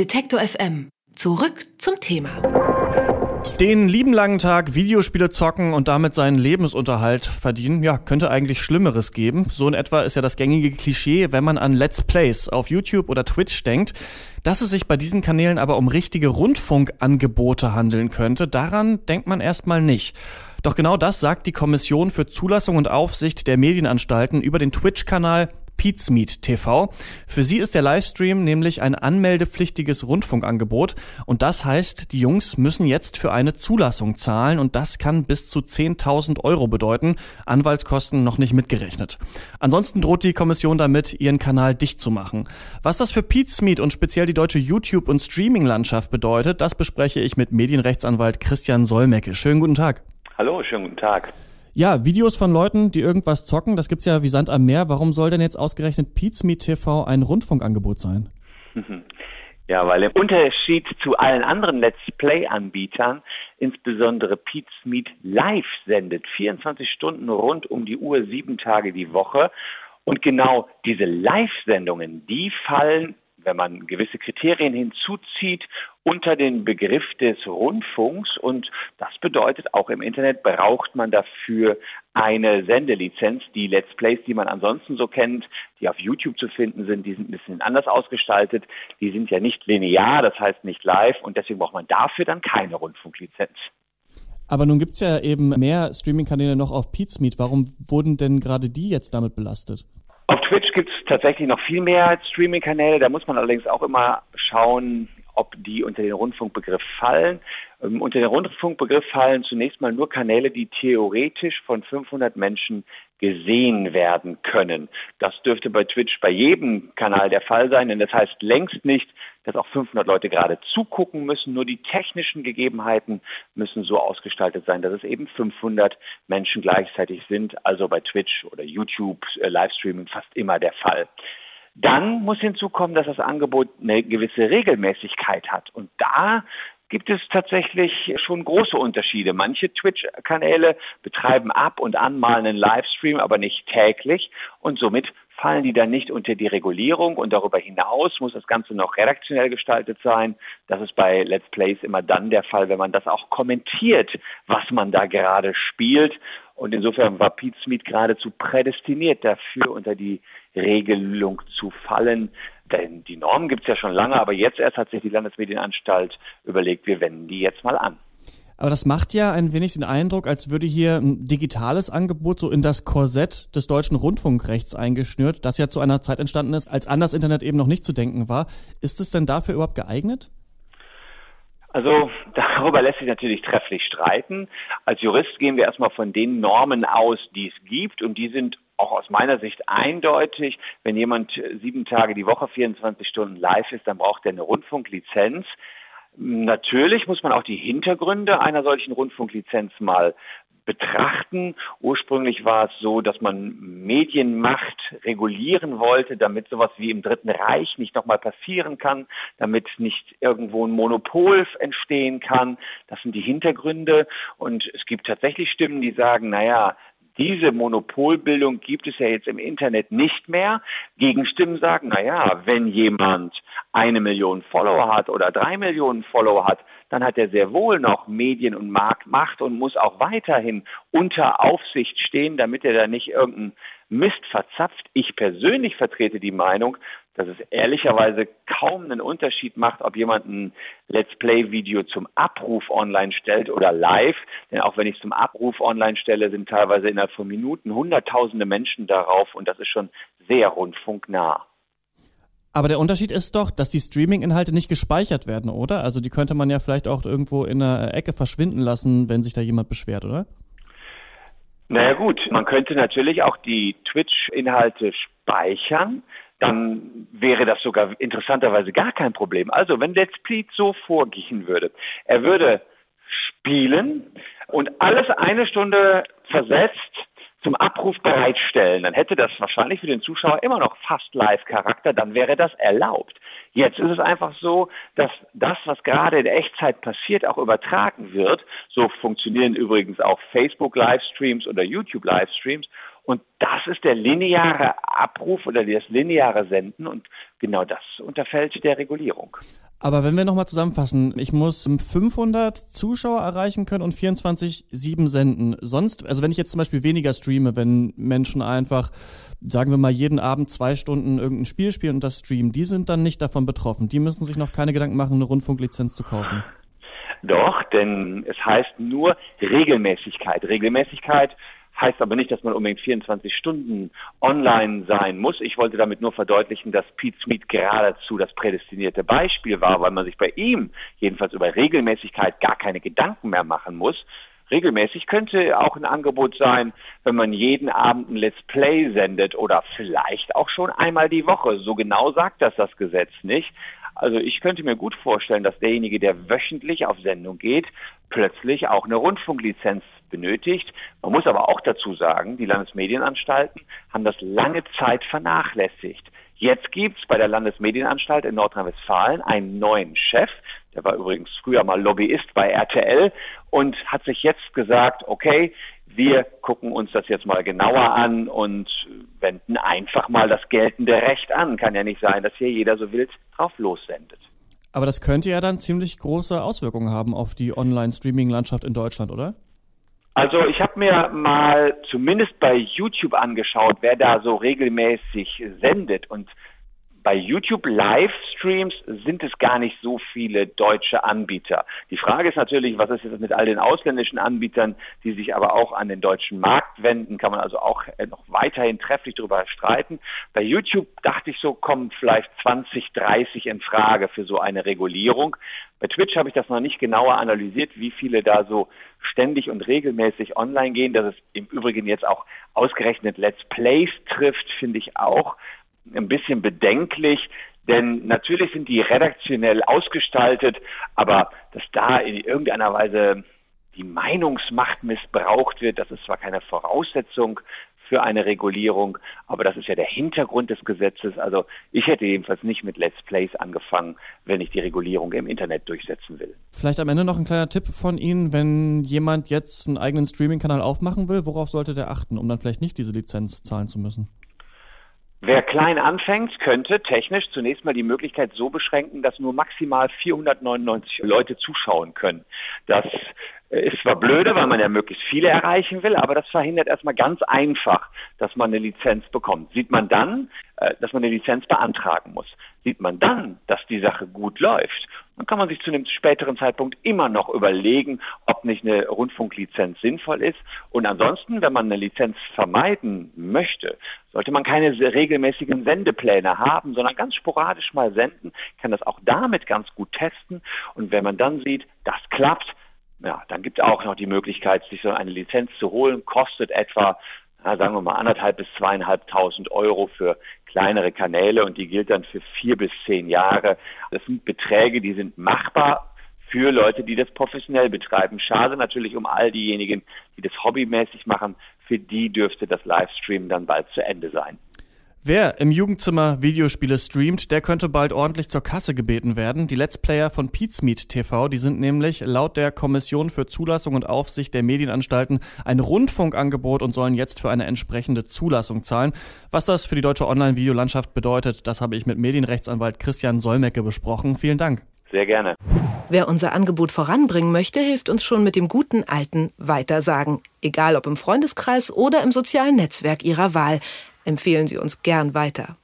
Detektor FM. Zurück zum Thema. Den lieben langen Tag Videospiele zocken und damit seinen Lebensunterhalt verdienen, ja, könnte eigentlich Schlimmeres geben. So in etwa ist ja das gängige Klischee, wenn man an Let's Plays auf YouTube oder Twitch denkt. Dass es sich bei diesen Kanälen aber um richtige Rundfunkangebote handeln könnte, daran denkt man erstmal nicht. Doch genau das sagt die Kommission für Zulassung und Aufsicht der Medienanstalten über den Twitch-Kanal Pizmeet TV. Für sie ist der Livestream nämlich ein anmeldepflichtiges Rundfunkangebot und das heißt, die Jungs müssen jetzt für eine Zulassung zahlen und das kann bis zu 10.000 Euro bedeuten, Anwaltskosten noch nicht mitgerechnet. Ansonsten droht die Kommission damit, ihren Kanal dicht zu machen. Was das für Pizmeet und speziell die deutsche YouTube- und Streaming-Landschaft bedeutet, das bespreche ich mit Medienrechtsanwalt Christian Solmecke. Schönen guten Tag. Hallo, schönen guten Tag. Ja, Videos von Leuten, die irgendwas zocken, das gibt's ja wie Sand am Meer. Warum soll denn jetzt ausgerechnet Pizmeet TV ein Rundfunkangebot sein? Ja, weil im Unterschied zu allen anderen Let's Play-Anbietern insbesondere Pizmeet live sendet, 24 Stunden rund um die Uhr, sieben Tage die Woche. Und genau diese Live-Sendungen, die fallen wenn man gewisse Kriterien hinzuzieht, unter den Begriff des Rundfunks. Und das bedeutet, auch im Internet braucht man dafür eine Sendelizenz. Die Let's Plays, die man ansonsten so kennt, die auf YouTube zu finden sind, die sind ein bisschen anders ausgestaltet. Die sind ja nicht linear, das heißt nicht live. Und deswegen braucht man dafür dann keine Rundfunklizenz. Aber nun gibt's ja eben mehr Streaming-Kanäle noch auf Pizmeet. Warum wurden denn gerade die jetzt damit belastet? Auf Twitch gibt es tatsächlich noch viel mehr Streaming-Kanäle. Da muss man allerdings auch immer schauen, ob die unter den Rundfunkbegriff fallen. Ähm, unter den Rundfunkbegriff fallen zunächst mal nur Kanäle, die theoretisch von 500 Menschen gesehen werden können. Das dürfte bei Twitch bei jedem Kanal der Fall sein, denn das heißt längst nicht, dass auch 500 Leute gerade zugucken müssen. Nur die technischen Gegebenheiten müssen so ausgestaltet sein, dass es eben 500 Menschen gleichzeitig sind. Also bei Twitch oder YouTube äh, Livestreaming fast immer der Fall. Dann muss hinzukommen, dass das Angebot eine gewisse Regelmäßigkeit hat. Und da gibt es tatsächlich schon große Unterschiede. Manche Twitch-Kanäle betreiben ab und an mal einen Livestream, aber nicht täglich und somit fallen die dann nicht unter die Regulierung und darüber hinaus muss das Ganze noch redaktionell gestaltet sein. Das ist bei Let's Plays immer dann der Fall, wenn man das auch kommentiert, was man da gerade spielt. Und insofern war Pete Smith geradezu prädestiniert dafür, unter die Regelung zu fallen. Denn die Normen gibt es ja schon lange, aber jetzt erst hat sich die Landesmedienanstalt überlegt, wir wenden die jetzt mal an. Aber das macht ja ein wenig den Eindruck, als würde hier ein digitales Angebot so in das Korsett des deutschen Rundfunkrechts eingeschnürt, das ja zu einer Zeit entstanden ist, als an das Internet eben noch nicht zu denken war. Ist es denn dafür überhaupt geeignet? Also darüber lässt sich natürlich trefflich streiten. Als Jurist gehen wir erstmal von den Normen aus, die es gibt und die sind auch aus meiner Sicht eindeutig. Wenn jemand sieben Tage die Woche, 24 Stunden live ist, dann braucht er eine Rundfunklizenz. Natürlich muss man auch die Hintergründe einer solchen Rundfunklizenz mal betrachten. Ursprünglich war es so, dass man Medienmacht regulieren wollte, damit sowas wie im Dritten Reich nicht nochmal passieren kann, damit nicht irgendwo ein Monopol entstehen kann. Das sind die Hintergründe. Und es gibt tatsächlich Stimmen, die sagen, naja, diese Monopolbildung gibt es ja jetzt im Internet nicht mehr. Gegenstimmen sagen, naja, wenn jemand eine Million Follower hat oder drei Millionen Follower hat, dann hat er sehr wohl noch Medien- und Marktmacht und muss auch weiterhin unter Aufsicht stehen, damit er da nicht irgendeinen Mist verzapft. Ich persönlich vertrete die Meinung, dass es ehrlicherweise kaum einen Unterschied macht, ob jemand ein Let's Play-Video zum Abruf online stellt oder live. Denn auch wenn ich es zum Abruf online stelle, sind teilweise innerhalb von Minuten Hunderttausende Menschen darauf und das ist schon sehr rundfunknah. Aber der Unterschied ist doch, dass die Streaming-Inhalte nicht gespeichert werden, oder? Also die könnte man ja vielleicht auch irgendwo in einer Ecke verschwinden lassen, wenn sich da jemand beschwert, oder? Naja gut, man könnte natürlich auch die Twitch-Inhalte speichern, dann wäre das sogar interessanterweise gar kein Problem. Also wenn Let's Play so vorgehen würde, er würde spielen und alles eine Stunde versetzt zum Abruf bereitstellen, dann hätte das wahrscheinlich für den Zuschauer immer noch fast Live-Charakter, dann wäre das erlaubt. Jetzt ist es einfach so, dass das, was gerade in Echtzeit passiert, auch übertragen wird. So funktionieren übrigens auch Facebook-Livestreams oder YouTube-Livestreams. Und das ist der lineare Abruf oder das lineare Senden und genau das unterfällt der Regulierung. Aber wenn wir nochmal zusammenfassen, ich muss 500 Zuschauer erreichen können und 24-7 senden. Sonst, also wenn ich jetzt zum Beispiel weniger streame, wenn Menschen einfach, sagen wir mal, jeden Abend zwei Stunden irgendein Spiel spielen und das streamen, die sind dann nicht davon betroffen. Die müssen sich noch keine Gedanken machen, eine Rundfunklizenz zu kaufen. Doch, denn es heißt nur Regelmäßigkeit. Regelmäßigkeit heißt aber nicht, dass man unbedingt 24 Stunden online sein muss. Ich wollte damit nur verdeutlichen, dass Pete Smith geradezu das prädestinierte Beispiel war, weil man sich bei ihm jedenfalls über Regelmäßigkeit gar keine Gedanken mehr machen muss. Regelmäßig könnte auch ein Angebot sein, wenn man jeden Abend ein Let's Play sendet oder vielleicht auch schon einmal die Woche. So genau sagt das das Gesetz nicht. Also ich könnte mir gut vorstellen, dass derjenige, der wöchentlich auf Sendung geht, plötzlich auch eine Rundfunklizenz benötigt. Man muss aber auch dazu sagen, die Landesmedienanstalten haben das lange Zeit vernachlässigt. Jetzt gibt es bei der Landesmedienanstalt in Nordrhein-Westfalen einen neuen Chef, der war übrigens früher mal Lobbyist bei RTL und hat sich jetzt gesagt, okay, wir gucken uns das jetzt mal genauer an und wenden einfach mal das geltende Recht an. Kann ja nicht sein, dass hier jeder so wild drauf lossendet. Aber das könnte ja dann ziemlich große Auswirkungen haben auf die Online-Streaming-Landschaft in Deutschland, oder? Also ich habe mir mal zumindest bei YouTube angeschaut, wer da so regelmäßig sendet und bei YouTube Livestreams sind es gar nicht so viele deutsche Anbieter. Die Frage ist natürlich, was ist jetzt mit all den ausländischen Anbietern, die sich aber auch an den deutschen Markt wenden, kann man also auch äh, noch weiterhin trefflich darüber streiten. Bei YouTube dachte ich so, kommen vielleicht 20, 30 in Frage für so eine Regulierung. Bei Twitch habe ich das noch nicht genauer analysiert, wie viele da so ständig und regelmäßig online gehen. Dass es im Übrigen jetzt auch ausgerechnet Let's Plays trifft, finde ich auch ein bisschen bedenklich, denn natürlich sind die redaktionell ausgestaltet, aber dass da in irgendeiner Weise die Meinungsmacht missbraucht wird, das ist zwar keine Voraussetzung für eine Regulierung, aber das ist ja der Hintergrund des Gesetzes. Also ich hätte jedenfalls nicht mit Let's Plays angefangen, wenn ich die Regulierung im Internet durchsetzen will. Vielleicht am Ende noch ein kleiner Tipp von Ihnen, wenn jemand jetzt einen eigenen Streaming-Kanal aufmachen will, worauf sollte der achten, um dann vielleicht nicht diese Lizenz zahlen zu müssen? Wer klein anfängt, könnte technisch zunächst mal die Möglichkeit so beschränken, dass nur maximal 499 Leute zuschauen können. Das ist zwar blöde, weil man ja möglichst viele erreichen will, aber das verhindert erstmal ganz einfach, dass man eine Lizenz bekommt. Sieht man dann, äh, dass man eine Lizenz beantragen muss. Sieht man dann, dass die Sache gut läuft, dann kann man sich zu einem späteren Zeitpunkt immer noch überlegen, ob nicht eine Rundfunklizenz sinnvoll ist. Und ansonsten, wenn man eine Lizenz vermeiden möchte, sollte man keine regelmäßigen Sendepläne haben, sondern ganz sporadisch mal senden, kann das auch damit ganz gut testen. Und wenn man dann sieht, das klappt, ja, dann gibt es auch noch die Möglichkeit, sich so eine Lizenz zu holen, kostet etwa, na, sagen wir mal, anderthalb bis zweieinhalbtausend Euro für kleinere Kanäle und die gilt dann für vier bis zehn Jahre. Das sind Beträge, die sind machbar für Leute, die das professionell betreiben. Schade natürlich um all diejenigen, die das hobbymäßig machen. Für die dürfte das Livestream dann bald zu Ende sein. Wer im Jugendzimmer Videospiele streamt, der könnte bald ordentlich zur Kasse gebeten werden. Die Let's Player von Pizmeet TV, die sind nämlich laut der Kommission für Zulassung und Aufsicht der Medienanstalten ein Rundfunkangebot und sollen jetzt für eine entsprechende Zulassung zahlen. Was das für die deutsche Online-Videolandschaft bedeutet, das habe ich mit Medienrechtsanwalt Christian Solmecke besprochen. Vielen Dank. Sehr gerne. Wer unser Angebot voranbringen möchte, hilft uns schon mit dem guten alten Weitersagen. Egal ob im Freundeskreis oder im sozialen Netzwerk Ihrer Wahl empfehlen Sie uns gern weiter.